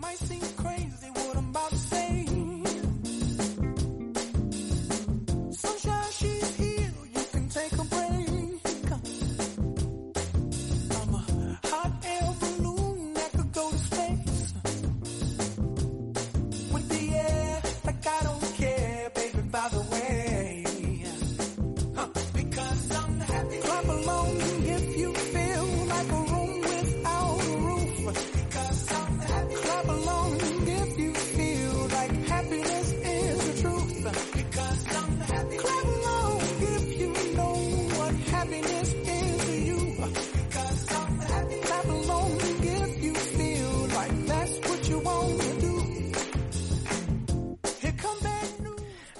might seem crazy what I'm about to say.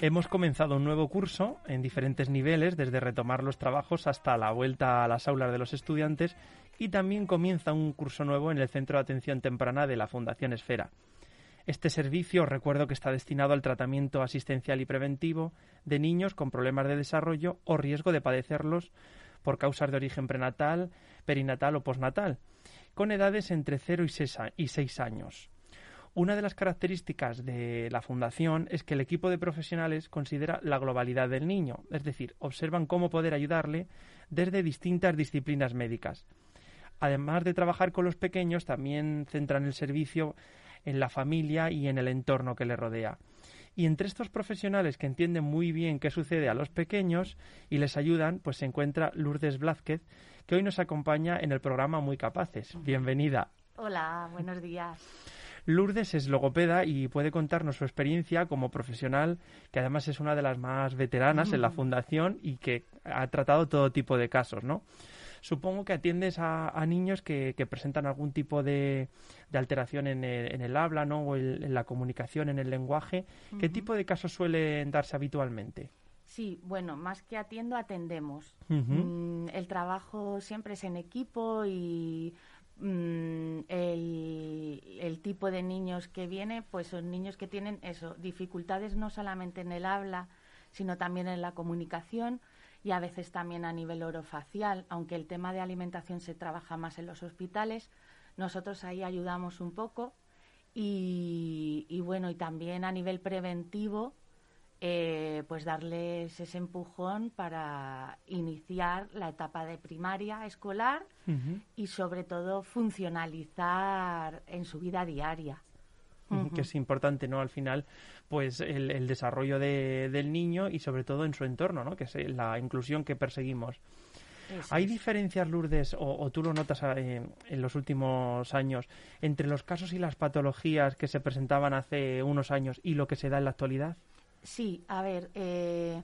Hemos comenzado un nuevo curso en diferentes niveles, desde retomar los trabajos hasta la vuelta a las aulas de los estudiantes y también comienza un curso nuevo en el Centro de Atención Temprana de la Fundación Esfera. Este servicio recuerdo que está destinado al tratamiento asistencial y preventivo de niños con problemas de desarrollo o riesgo de padecerlos por causas de origen prenatal, perinatal o postnatal, con edades entre 0 y 6 años. Una de las características de la Fundación es que el equipo de profesionales considera la globalidad del niño, es decir, observan cómo poder ayudarle desde distintas disciplinas médicas. Además de trabajar con los pequeños, también centran el servicio en la familia y en el entorno que le rodea. Y entre estos profesionales que entienden muy bien qué sucede a los pequeños y les ayudan, pues se encuentra Lourdes Blázquez, que hoy nos acompaña en el programa Muy Capaces. Bienvenida. Hola, buenos días. Lourdes es logopeda y puede contarnos su experiencia como profesional, que además es una de las más veteranas en la fundación y que ha tratado todo tipo de casos, ¿no? Supongo que atiendes a, niños que, presentan algún tipo de, alteración en el, habla, ¿no? O en la comunicación, en el lenguaje. ¿Qué tipo de casos suelen darse habitualmente? Sí, bueno, más que atiendo, atendemos. Mm, el trabajo siempre es en equipo y Mm, el, tipo de niños que viene, pues son niños que tienen eso, dificultades no solamente en el habla, sino también en la comunicación y a veces también a nivel orofacial, aunque el tema de alimentación se trabaja más en los hospitales, nosotros ahí ayudamos un poco y, y bueno, y también a nivel preventivo eh, pues darles ese empujón para iniciar la etapa de primaria escolar y sobre todo funcionalizar en su vida diaria. que es importante, ¿no? Al final, pues el, desarrollo del niño y sobre todo en su entorno, ¿no? Que es la inclusión que perseguimos. ¿Hay diferencias, Lourdes, o, tú lo notas eh, en los últimos años, entre los casos y las patologías que se presentaban hace unos años y lo que se da en la actualidad? Sí, a ver, eh,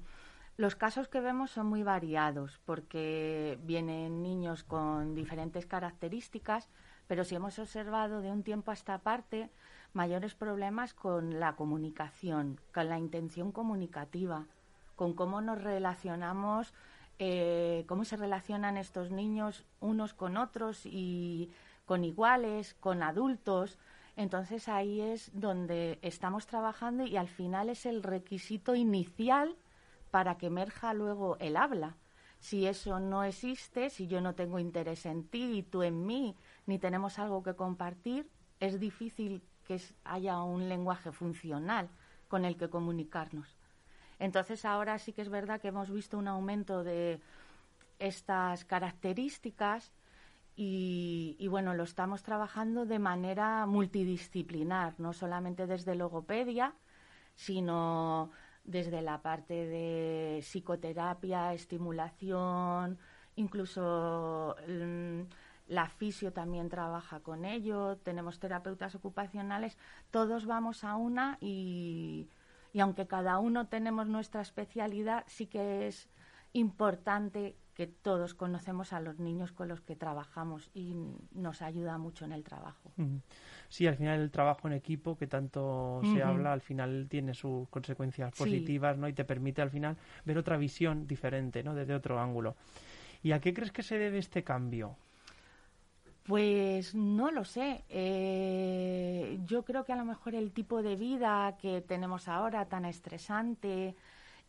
los casos que vemos son muy variados porque vienen niños con diferentes características, pero si hemos observado de un tiempo a esta parte mayores problemas con la comunicación, con la intención comunicativa, con cómo nos relacionamos, eh, cómo se relacionan estos niños unos con otros y con iguales, con adultos. Entonces ahí es donde estamos trabajando y al final es el requisito inicial para que emerja luego el habla. Si eso no existe, si yo no tengo interés en ti y tú en mí, ni tenemos algo que compartir, es difícil que haya un lenguaje funcional con el que comunicarnos. Entonces ahora sí que es verdad que hemos visto un aumento de estas características y, bueno, lo estamos trabajando de manera multidisciplinar, no solamente desde logopedia, sino desde la parte de psicoterapia, estimulación, incluso mm, la fisio también trabaja con ello, tenemos terapeutas ocupacionales, todos vamos a una y, y aunque cada uno tenemos nuestra especialidad, sí que es importante que todos conocemos a los niños con los que trabajamos y nos ayuda mucho en el trabajo. Sí, al final el trabajo en equipo que tanto se habla, al final tiene sus consecuencias positivas, ¿no? Y te permite al final ver otra visión diferente, ¿no? Desde otro ángulo. ¿Y a qué crees que se debe este cambio? Pues no lo sé. Eh, yo creo que a lo mejor el tipo de vida que tenemos ahora, tan estresante,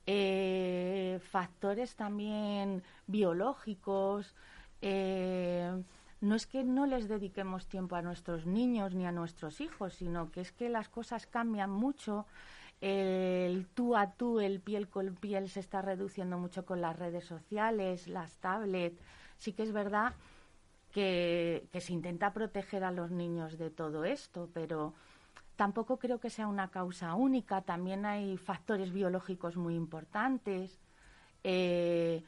eh, factores también biológicos. Eh, no es que no les dediquemos tiempo a nuestros niños ni a nuestros hijos, sino que es que las cosas cambian mucho. El tú a tú, el piel con piel se está reduciendo mucho con las redes sociales, las tablets. Sí que es verdad que, que se intenta proteger a los niños de todo esto, pero Tampoco creo que sea una causa única, también hay factores biológicos muy importantes, eh,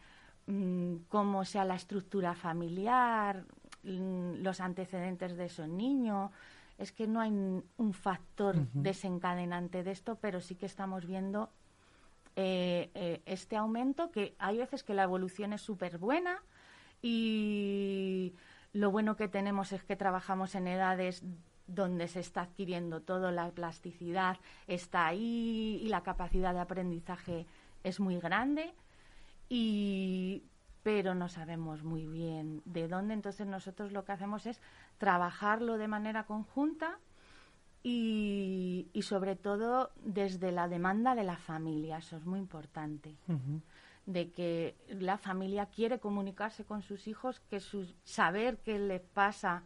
mm, como sea la estructura familiar, mm, los antecedentes de esos niños. Es que no hay un factor desencadenante de esto, pero sí que estamos viendo eh, eh, este aumento, que hay veces que la evolución es súper buena y lo bueno que tenemos es que trabajamos en edades donde se está adquiriendo todo, la plasticidad está ahí y la capacidad de aprendizaje es muy grande, y, pero no sabemos muy bien de dónde. Entonces nosotros lo que hacemos es trabajarlo de manera conjunta y, sobre todo desde la demanda de la familia, eso es muy importante. de que la familia quiere comunicarse con sus hijos, que su, saber qué les pasa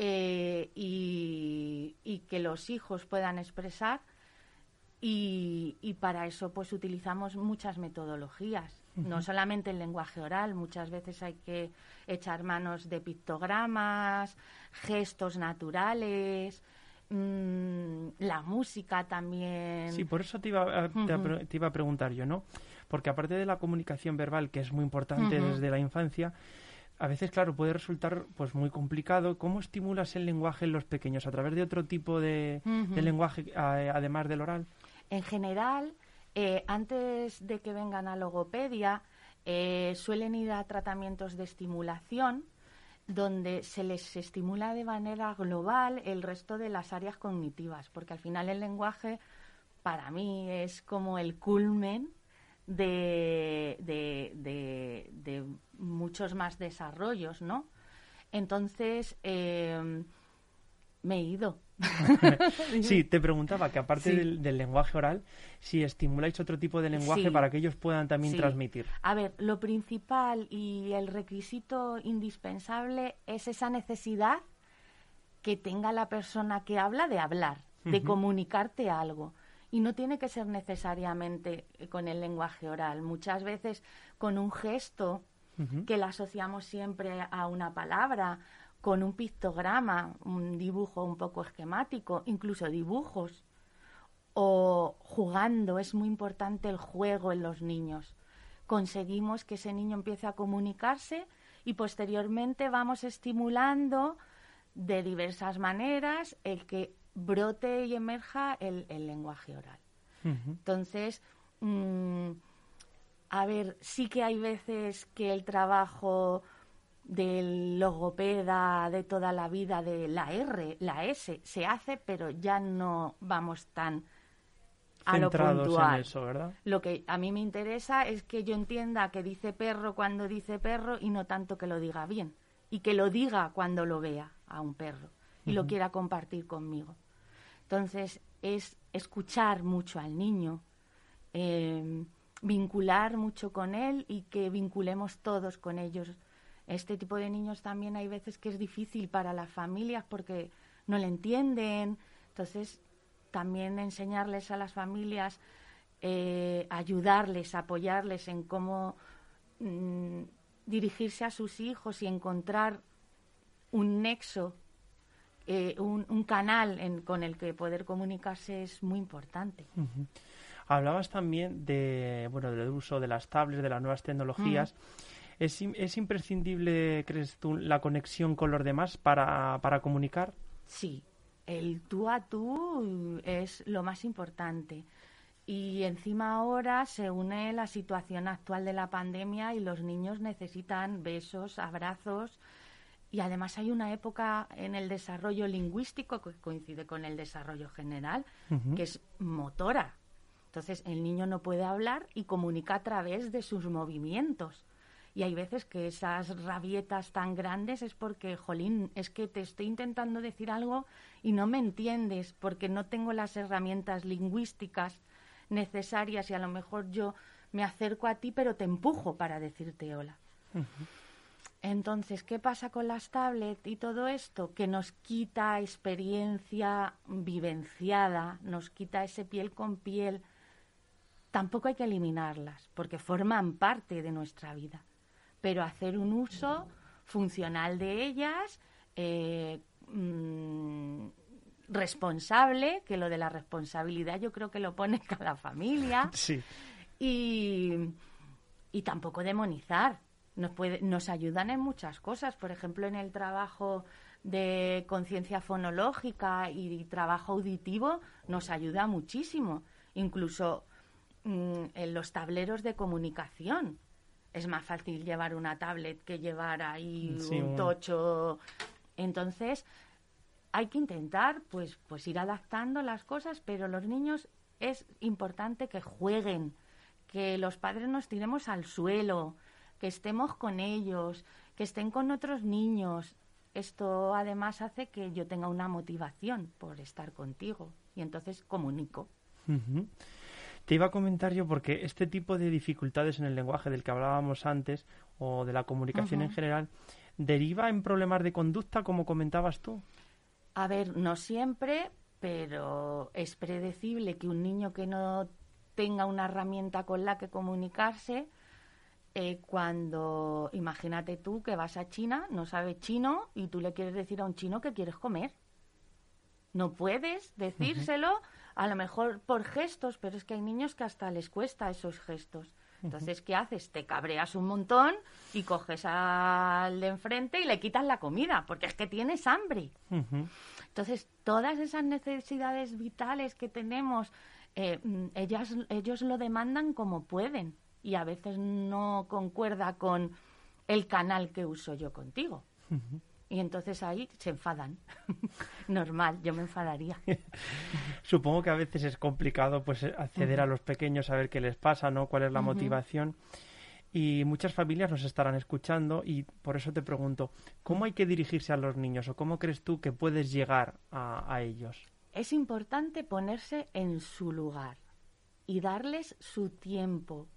eh, y, que los hijos puedan expresar. Y, para eso pues utilizamos muchas metodologías, no solamente el lenguaje oral, muchas veces hay que echar manos de pictogramas, gestos naturales, mm, la música también. Sí, por eso te iba, a, te, iba a preguntar yo, ¿no? Porque aparte de la comunicación verbal, que es muy importante desde la infancia, a veces, claro, puede resultar pues muy complicado. ¿Cómo estimulas el lenguaje en los pequeños? ¿A través de otro tipo de, lenguaje, además del oral? En general, eh, antes de que vengan a logopedia, eh, suelen ir a tratamientos de estimulación donde se les estimula de manera global el resto de las áreas cognitivas, porque al final el lenguaje para mí es como el culmen de, de, muchos más desarrollos, ¿no? Entonces, eh, me he ido. sí, te preguntaba que aparte del, lenguaje oral, si estimuláis otro tipo de lenguaje para que ellos puedan también transmitir. A ver, lo principal y el requisito indispensable es esa necesidad que tenga la persona que habla de hablar, de comunicarte algo y no tiene que ser necesariamente con el lenguaje oral. Muchas veces con un gesto que le asociamos siempre a una palabra, con un pictograma, un dibujo un poco esquemático, incluso dibujos, o jugando. Es muy importante el juego en los niños. Conseguimos que ese niño empiece a comunicarse y posteriormente vamos estimulando de diversas maneras el que brote y emerja el, lenguaje oral. Entonces, mm, a ver, sí que hay veces que el trabajo del logopeda de toda la vida, de la R, la S, se hace, pero ya no vamos tan a lo puntual. Lo que a mí me interesa es que yo entienda que dice perro cuando dice perro y no tanto que lo diga bien. Y que lo diga cuando lo vea a un perro y lo quiera compartir conmigo. Entonces, es escuchar mucho al niño, em, vincular mucho con él y que vinculemos todos con ellos. Este tipo de niños también hay veces que es difícil para las familias porque no le entienden. Entonces, también enseñarles a las familias, eh, ayudarles, apoyarles en cómo mm, dirigirse a sus hijos y encontrar un nexo, eh, un, canal con el que poder comunicarse es muy importante. Hablabas también de, bueno, del uso de las tablets, de las nuevas tecnologías. ¿Es, ¿Es, imprescindible, crees tú, la conexión con los demás para, para comunicar? Sí, el tú a tú es lo más importante. Y encima ahora se une la situación actual de la pandemia y los niños necesitan besos, abrazos. Y además hay una época en el desarrollo lingüístico que coincide con el desarrollo general, que es motora. Entonces el niño no puede hablar y comunica a través de sus movimientos. Y hay veces que esas rabietas tan grandes es porque, jolín, es que te estoy intentando decir algo y no me entiendes porque no tengo las herramientas lingüísticas necesarias y a lo mejor yo me acerco a ti pero te empujo para decirte hola. Entonces, ¿qué pasa con las tablets y todo esto? Que nos quita experiencia vivenciada, nos quita ese piel con piel. Tampoco hay que eliminarlas, porque forman parte de nuestra vida. Pero hacer un uso funcional de ellas, eh, mm, responsable, que lo de la responsabilidad yo creo que lo pone cada familia. Sí. Y, y tampoco demonizar. Nos, puede, nos ayudan en muchas cosas. Por ejemplo, en el trabajo de conciencia fonológica y trabajo auditivo nos ayuda muchísimo. Incluso mm, en los tableros de comunicación. Es más fácil llevar una tablet que llevar ahí un tocho. Entonces, hay que intentar pues, pues ir adaptando las cosas, pero los niños es importante que jueguen, que los padres nos tiremos al suelo, que estemos con ellos, que estén con otros niños. Esto además hace que yo tenga una motivación por estar contigo y entonces comunico. Te iba a comentar yo porque este tipo de dificultades en el lenguaje del que hablábamos antes o de la comunicación en general deriva en problemas de conducta como comentabas tú. A ver, no siempre, pero es predecible que un niño que no tenga una herramienta con la que comunicarse, eh, cuando imagínate tú que vas a China, no sabes chino y tú le quieres decir a un chino que quieres comer. No puedes decírselo, a lo mejor por gestos, pero es que hay niños que hasta les cuesta esos gestos. Entonces, ¿qué haces? Te cabreas un montón y coges al de enfrente y le quitas la comida, porque es que tienes hambre. Entonces, todas esas necesidades vitales que tenemos, eh, mm, ellas, ellos lo demandan como pueden y a veces no concuerda con el canal que uso yo contigo. Y entonces ahí se enfadan. Normal, yo me enfadaría. Supongo que a veces es complicado pues acceder a los pequeños a ver qué les pasa, ¿no? ¿Cuál es la motivación? Y muchas familias nos estarán escuchando y por eso te pregunto, ¿cómo hay que dirigirse a los niños o cómo crees tú que puedes llegar a, a ellos? Es importante ponerse en su lugar y darles su tiempo.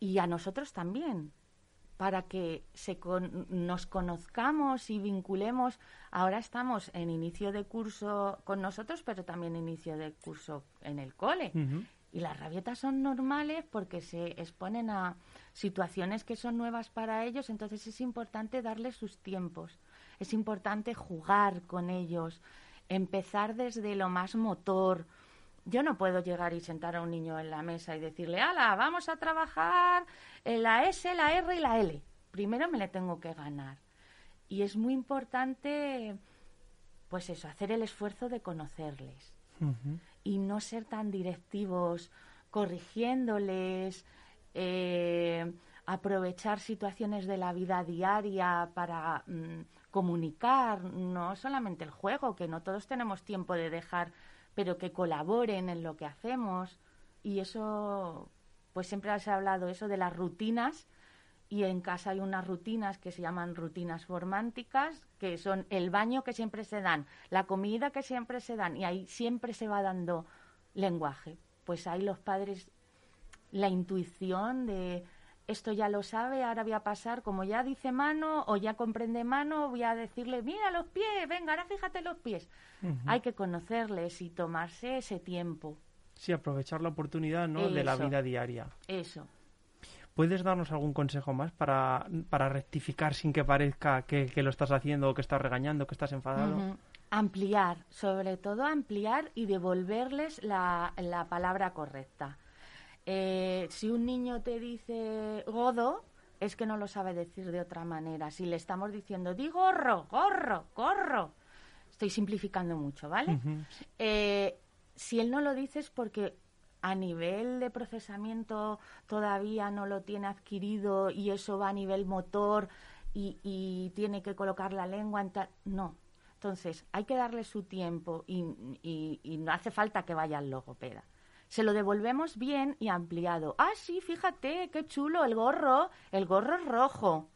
Y a nosotros también, para que se nos conozcamos y vinculemos. Ahora estamos en inicio de curso con nosotros, pero también inicio de curso en el cole. Y las rabietas son normales porque se exponen a situaciones que son nuevas para ellos, entonces es importante darles sus tiempos. Es importante jugar con ellos, empezar desde lo más motor, yo no puedo llegar y sentar a un niño en la mesa y decirle, ala, vamos a trabajar en la S, la R y la L. Primero me le tengo que ganar. Y es muy importante, pues eso, hacer el esfuerzo de conocerles y no ser tan directivos, corrigiéndoles, eh, aprovechar situaciones de la vida diaria para mm, comunicar, no solamente el juego, que no todos tenemos tiempo de dejar pero que colaboren en lo que hacemos. Y eso, pues siempre se ha hablado eso de las rutinas, y en casa hay unas rutinas que se llaman rutinas formánticas, que son el baño que siempre se dan, la comida que siempre se dan, y ahí siempre se va dando lenguaje. Pues ahí los padres, la intuición de esto ya lo sabe, ahora voy a pasar, como ya dice mano o ya comprende mano, voy a decirle, mira los pies, venga, ahora fíjate los pies. Hay que conocerles y tomarse ese tiempo. Sí, aprovechar la oportunidad ¿no? de la vida diaria. Eso. ¿Puedes darnos algún consejo más para, para rectificar sin que parezca que, lo estás haciendo o que estás regañando, que estás enfadado? Ampliar, sobre todo ampliar y devolverles la, la palabra correcta. Eh, si un niño te dice godo, es que no lo sabe decir de otra manera. Si le estamos diciendo, di gorro, gorro, gorro, estoy simplificando mucho, ¿vale? Eh, si él no lo dice es porque a nivel de procesamiento todavía no lo tiene adquirido y eso va a nivel motor y, tiene que colocar la lengua en tal... No. Entonces, hay que darle su tiempo y, y no hace falta que vaya al logopeda se lo devolvemos bien y ampliado. Ah, sí, fíjate, qué chulo el gorro, el gorro rojo.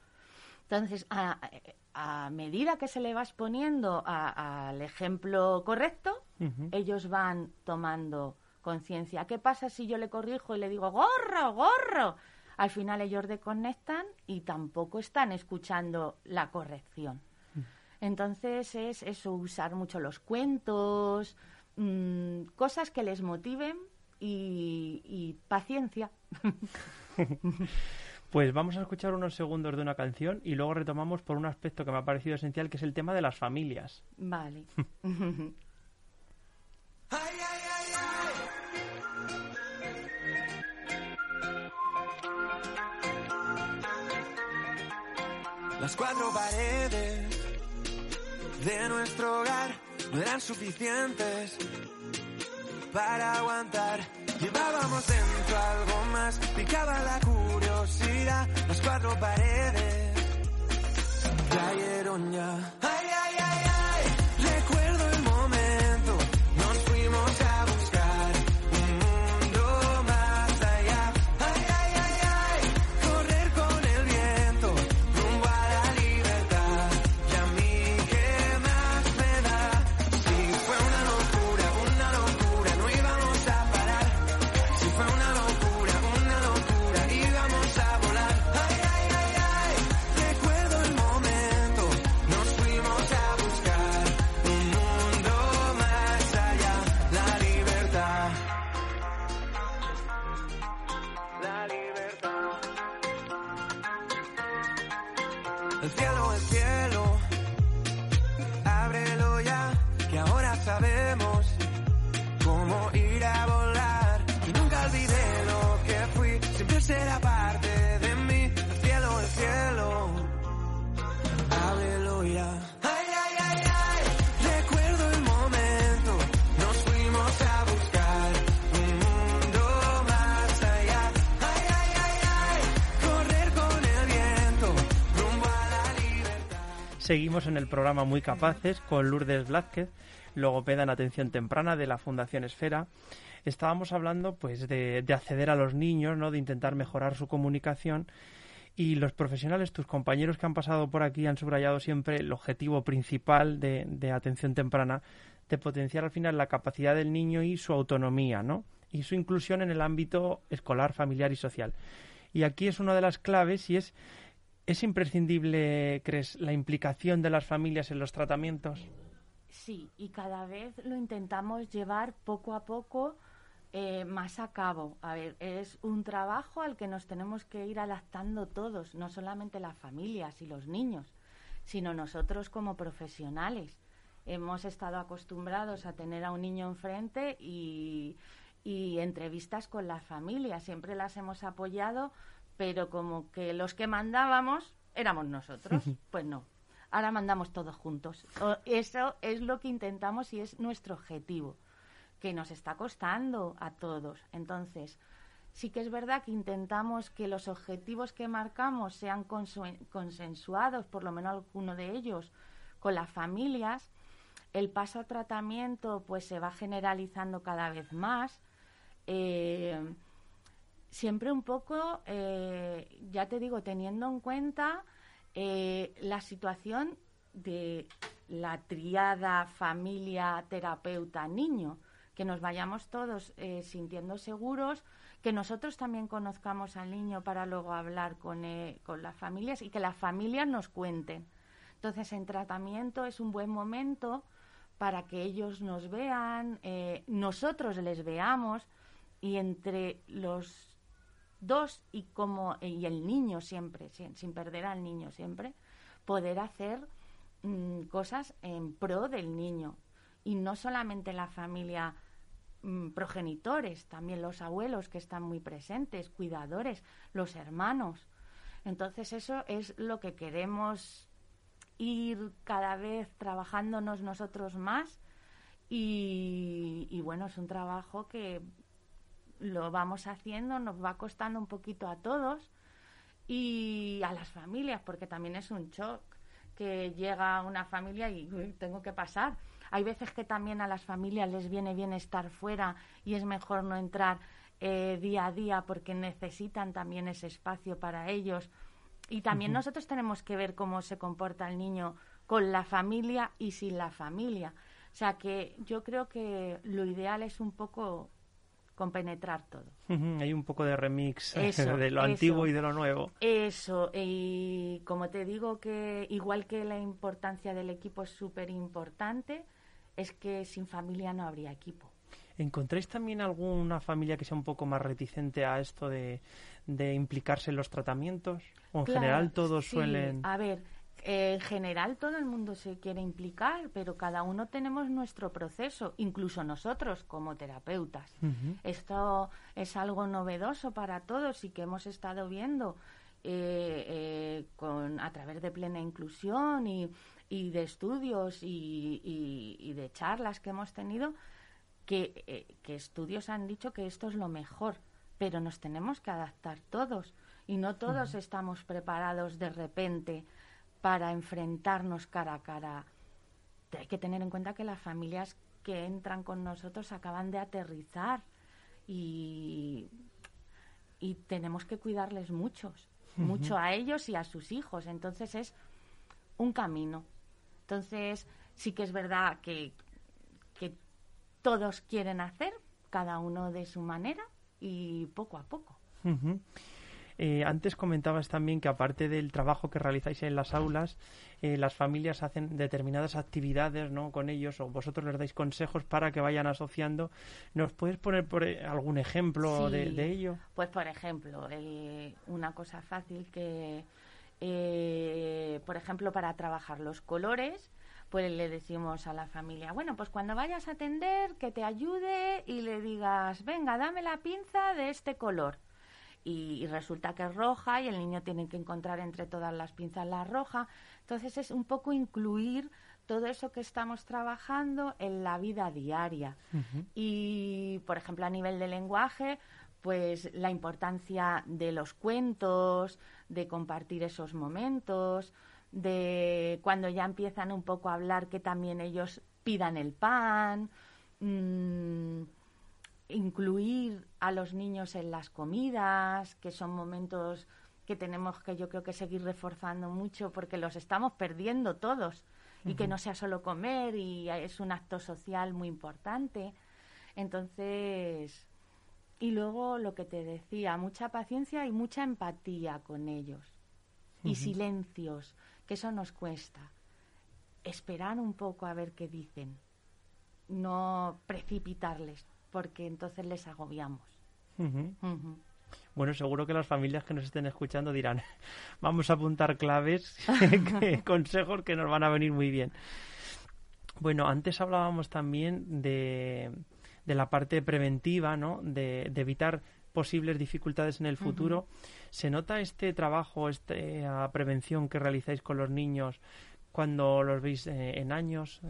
Entonces, a, medida que se le vas poniendo al ejemplo correcto, ellos van tomando conciencia. ¿Qué pasa si yo le corrijo y le digo gorro, gorro? Al final ellos desconectan y tampoco están escuchando la corrección. Mm. Entonces es eso, usar mucho los cuentos, mm, cosas que les motiven y, paciencia. Pues vamos a escuchar unos segundos de una canción y luego retomamos por un aspecto que me ha parecido esencial, que es el tema de las familias. Vale. Las cuatro paredes de nuestro hogar no eran suficientes para aguantar. Llevábamos dentro algo más, picaba la curiosidad, las cuatro paredes cayeron ya. El cielo el cielo. Seguimos en el programa Muy Capaces con Lourdes Blázquez, logopeda en atención temprana de la Fundación Esfera. Estábamos hablando pues de, acceder a los niños, ¿no? de intentar mejorar su comunicación y los profesionales, tus compañeros que han pasado por aquí han subrayado siempre el objetivo principal de, de atención temprana, de potenciar al final la capacidad del niño y su autonomía, ¿no? Y su inclusión en el ámbito escolar, familiar y social. Y aquí es una de las claves y es ¿Es imprescindible, crees, la implicación de las familias en los tratamientos? Sí, y cada vez lo intentamos llevar poco a poco eh, más a cabo. A ver, es un trabajo al que nos tenemos que ir adaptando todos, no solamente las familias y los niños, sino nosotros como profesionales. Hemos estado acostumbrados a tener a un niño enfrente y, y entrevistas con las familias. Siempre las hemos apoyado pero como que los que mandábamos éramos nosotros, pues no. Ahora mandamos todos juntos. Eso es lo que intentamos y es nuestro objetivo, que nos está costando a todos. Entonces, sí que es verdad que intentamos que los objetivos que marcamos sean consensuados, por lo menos alguno de ellos, con las familias. El paso a tratamiento pues se va generalizando cada vez más. Eh, siempre un poco, eh, ya te digo, teniendo en cuenta eh, la situación de la triada familia, terapeuta, niño, que nos vayamos todos eh, sintiendo seguros, que nosotros también conozcamos al niño para luego hablar con, con las familias y que las familias nos cuenten. Entonces, en tratamiento es un buen momento para que ellos nos vean, nosotros les veamos y entre los dos y como y el niño siempre, sin, perder al niño siempre, poder hacer mm, cosas en pro del niño y no solamente la familia mm, progenitores, también los abuelos que están muy presentes, cuidadores, los hermanos. Entonces eso es lo que queremos ir cada vez trabajándonos nosotros más y bueno, es un trabajo que lo vamos haciendo, nos va costando un poquito a todos y a las familias, porque también es un shock que llega una familia y tengo que pasar. Hay veces que también a las familias les viene bien estar fuera y es mejor no entrar eh, día a día porque necesitan también ese espacio para ellos. Y también nosotros tenemos que ver cómo se comporta el niño con la familia y sin la familia. O sea que yo creo que lo ideal es un poco compenetrar todo. Hay un poco de remix de lo antiguo y de lo nuevo. Eso, y como te digo que igual que la importancia del equipo es súper importante, es que sin familia no habría equipo. ¿Encontráis también alguna familia que sea un poco más reticente a esto de, implicarse en los tratamientos? ¿O en general todos suelen...? A ver, en general todo el mundo se quiere implicar, pero cada uno tenemos nuestro proceso, incluso nosotros como terapeutas. Esto es algo novedoso para todos y que hemos estado viendo eh, eh, con, a través de plena inclusión y, de estudios y, de charlas que hemos tenido, que, eh, que estudios han dicho que esto es lo mejor, pero nos tenemos que adaptar todos y no todos estamos preparados de repente para enfrentarnos cara a cara. Hay que tener en cuenta que las familias que entran con nosotros acaban de aterrizar y, y tenemos que cuidarles muchos, mucho a ellos y a sus hijos. Entonces es un camino. Entonces sí que es verdad que, que todos quieren hacer, cada uno de su manera y poco a poco. Eh, antes comentabas también que aparte del trabajo que realizáis en las aulas, eh, las familias hacen determinadas actividades ¿no? con ellos o vosotros les dais consejos para que vayan asociando. ¿Nos puedes poner por eh, algún ejemplo de, ello? Pues por ejemplo, una cosa fácil que, por ejemplo, para trabajar los colores, pues le decimos a la familia, bueno, pues cuando vayas a atender, que te ayude y le digas, venga, dame la pinza de este color y, resulta que es roja y el niño tiene que encontrar entre todas las pinzas la roja. Entonces es un poco incluir todo eso que estamos trabajando en la vida diaria. Y, por ejemplo, a nivel de lenguaje, pues la importancia de los cuentos, de compartir esos momentos, de cuando ya empiezan un poco a hablar que también ellos pidan el pan. Mm, incluir a los niños en las comidas, que son momentos que tenemos que yo creo que seguir reforzando mucho porque los estamos perdiendo todos. Y que no sea solo comer y es un acto social muy importante. Entonces, y luego lo que te decía, mucha paciencia y mucha empatía con ellos. Y silencios, que eso nos cuesta. Esperar un poco a ver qué dicen, no precipitarles, porque entonces les agobiamos. Bueno, seguro que las familias que nos estén escuchando dirán, vamos a apuntar claves, consejos que nos van a venir muy bien. Bueno, antes hablábamos también de, de la parte preventiva, ¿no? De, evitar posibles dificultades en el futuro. ¿Se nota este trabajo, esta prevención que realizáis con los niños cuando los veis eh, en años?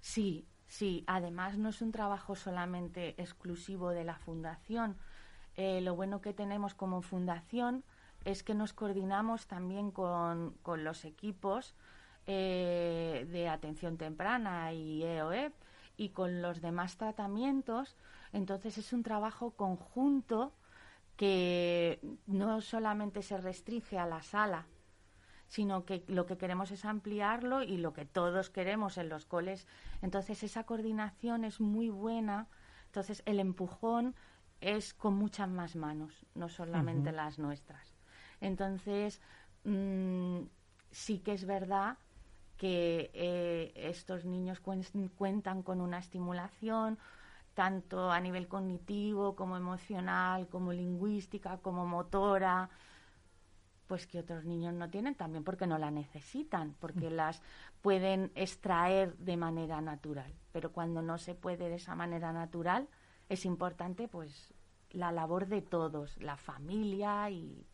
Sí, Sí, además no es un trabajo solamente exclusivo de la fundación. Eh, lo bueno que tenemos como fundación es que nos coordinamos también con, los equipos eh, de atención temprana y EOE y con los demás tratamientos. Entonces es un trabajo conjunto que no solamente se restringe a la sala, sino que lo que queremos es ampliarlo y lo que todos queremos en los coles. Entonces esa coordinación es muy buena. Entonces el empujón es con muchas más manos, no solamente las nuestras. Entonces mm, sí que es verdad que eh, estos niños cuentan con una estimulación, tanto a nivel cognitivo como emocional, como lingüística, como motora, pues que otros niños no tienen también porque no la necesitan, porque mm. las pueden extraer de manera natural. Pero cuando no se puede de esa manera natural, es importante pues la labor de todos, la familia y...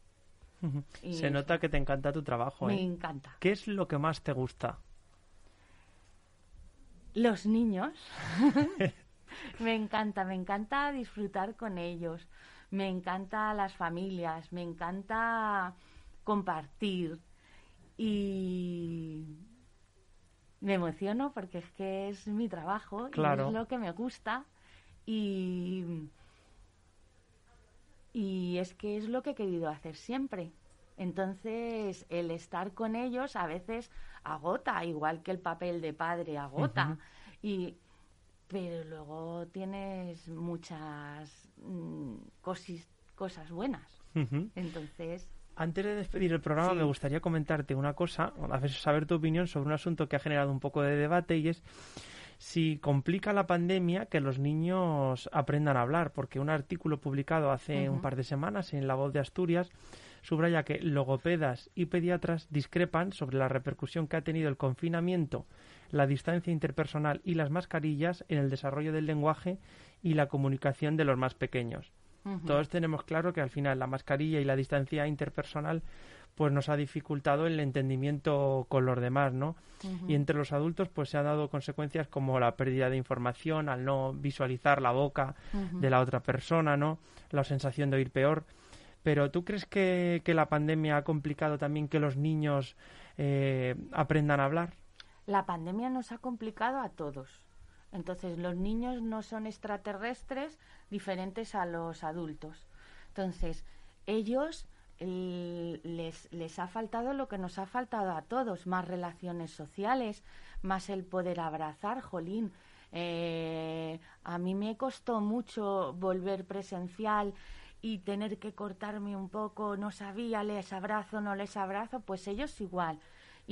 se nota que te encanta tu trabajo. Me ¿eh? encanta. ¿Qué es lo que más te gusta? Los niños. me encanta, me encanta disfrutar con ellos. Me encanta las familias, me encanta compartir y me emociono porque es que es mi trabajo y es lo que me gusta y, y es que es lo que he querido hacer siempre. Entonces, el estar con ellos a veces agota, igual que el papel de padre agota. Y pero luego tienes muchas mm, cosas buenas. Entonces, antes de despedir el programa, me gustaría comentarte una cosa, a saber tu opinión sobre un asunto que ha generado un poco de debate y es si complica la pandemia que los niños aprendan a hablar, porque un artículo publicado hace un par de semanas en La Voz de Asturias subraya que logopedas y pediatras discrepan sobre la repercusión que ha tenido el confinamiento, la distancia interpersonal y las mascarillas en el desarrollo del lenguaje y la comunicación de los más pequeños. Todos tenemos claro que al final la mascarilla y la distancia interpersonal pues nos ha dificultado el entendimiento con los demás, ¿no? Y entre los adultos pues se han dado consecuencias como la pérdida de información al no visualizar la boca de la otra persona, ¿no? La sensación de oír peor. Pero ¿tú crees que, la pandemia ha complicado también que los niños eh, aprendan a hablar? La pandemia nos ha complicado a todos. Entonces, los niños no son extraterrestres diferentes a los adultos. Entonces, ellos les, les ha faltado lo que nos ha faltado a todos, más relaciones sociales, más el poder abrazar, jolín. Eh, a mí me costó mucho volver presencial y tener que cortarme un poco, no sabía, les abrazo, no les abrazo, pues ellos igual.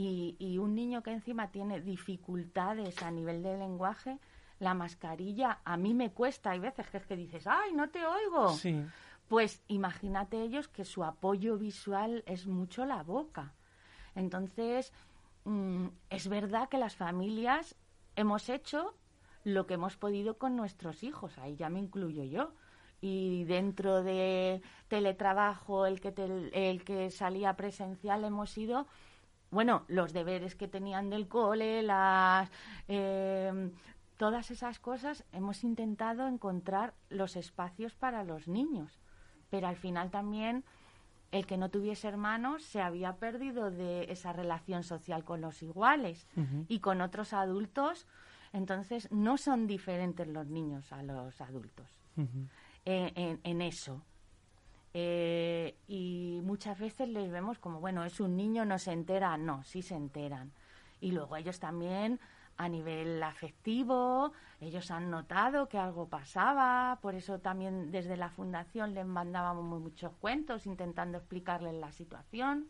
Y, un niño que encima tiene dificultades a nivel de lenguaje, la mascarilla a mí me cuesta, hay veces que es que dices, ay, no te oigo. Sí. Pues imagínate ellos que su apoyo visual es mucho la boca. Entonces, mm, es verdad que las familias hemos hecho lo que hemos podido con nuestros hijos, ahí ya me incluyo yo. Y dentro de teletrabajo, el que, el que salía presencial, hemos ido bueno, los deberes que tenían del cole, las, eh, todas esas cosas, hemos intentado encontrar los espacios para los niños. Pero al final también el que no tuviese hermanos se había perdido de esa relación social con los iguales y con otros adultos. Entonces, no son diferentes los niños a los adultos en eso. Eh, y muchas veces les vemos como, bueno, es un niño, no se entera. No, sí se enteran. Y luego ellos también, a nivel afectivo, ellos han notado que algo pasaba, por eso también desde la fundación les mandábamos muchos cuentos intentando explicarles la situación.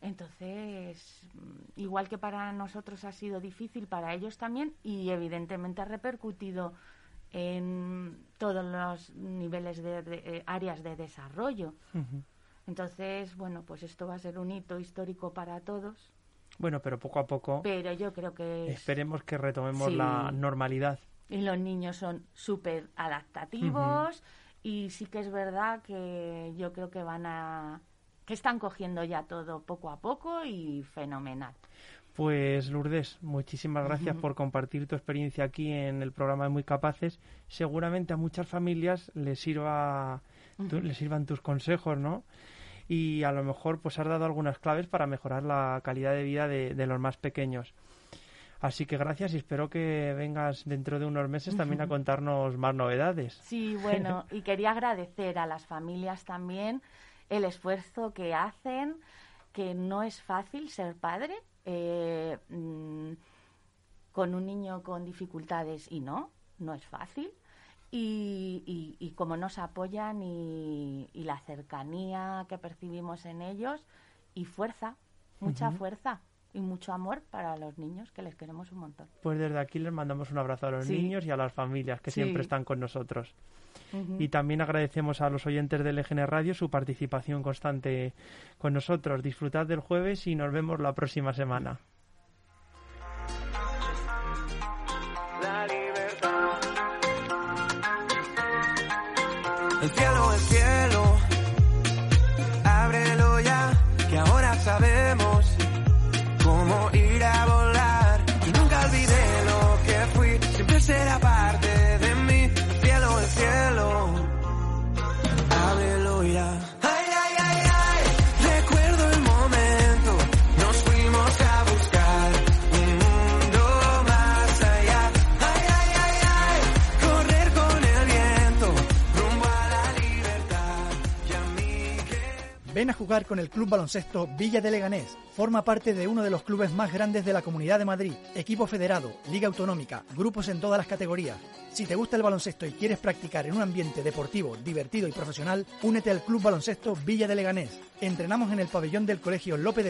Entonces, igual que para nosotros ha sido difícil, para ellos también, y evidentemente ha repercutido en todos los niveles de, eh, áreas de desarrollo. Entonces, bueno, pues esto va a ser un hito histórico para todos. Bueno, pero poco a poco. Pero yo creo que. Esperemos que retomemos la normalidad. Y los niños son súper adaptativos. Y sí que es verdad que yo creo que van a. que están cogiendo ya todo poco a poco y fenomenal. Pues Lourdes, muchísimas gracias por compartir tu experiencia aquí en el programa de Muy Capaces. Seguramente a muchas familias les sirva les sirvan tus consejos, ¿no? Y a lo mejor pues has dado algunas claves para mejorar la calidad de vida de, los más pequeños. Así que gracias y espero que vengas dentro de unos meses también a contarnos más novedades. Sí, bueno, y quería agradecer a las familias también el esfuerzo que hacen, que no es fácil ser padre, eh, mm, con un niño con dificultades y no, no es fácil. Y, y, como nos apoyan y, y, la cercanía que percibimos en ellos y fuerza, mucha fuerza y mucho amor para los niños, que les queremos un montón. Pues desde aquí les mandamos un abrazo a los niños y a las familias que siempre están con nosotros. Y también agradecemos a los oyentes del EGN Radio su participación constante con nosotros. Disfrutad del jueves y nos vemos la próxima semana. El cielo, el cielo, Ven a jugar con el Club Baloncesto Villa de Leganés. Forma parte de uno de los clubes más grandes de la Comunidad de Madrid. Equipo federado, liga autonómica, grupos en todas las categorías. Si te gusta el baloncesto y quieres practicar en un ambiente deportivo, divertido y profesional, únete al Club Baloncesto Villa de Leganés. Entrenamos en el pabellón del Colegio López de